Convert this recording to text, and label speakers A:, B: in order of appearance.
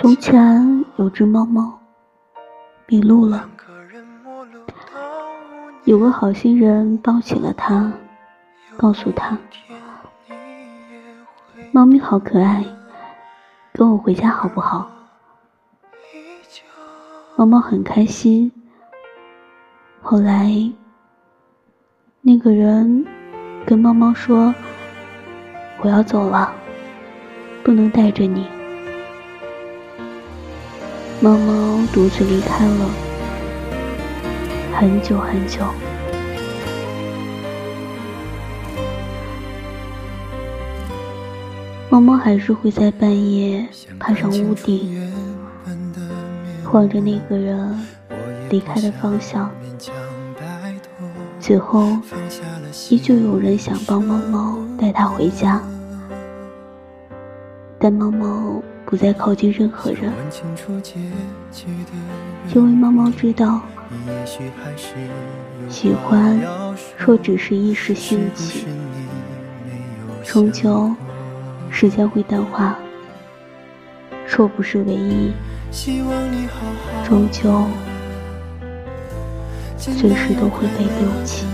A: 从前有只猫猫迷路了，有个好心人抱起了它，告诉它：“猫咪好可爱，跟我回家好不好？”猫猫很开心。后来，那个人跟猫猫说：“我要走了，不能带着你。”猫猫独自离开了，很久很久。猫猫还是会在半夜爬上屋顶，望着那个人离开的方向。最后，依旧有人想帮猫猫带它回家，但猫猫不再靠近任何人，因为猫猫知道，喜欢若只是一时兴起，终究时间会淡化；若不是唯一，终究。随时都会被丢弃。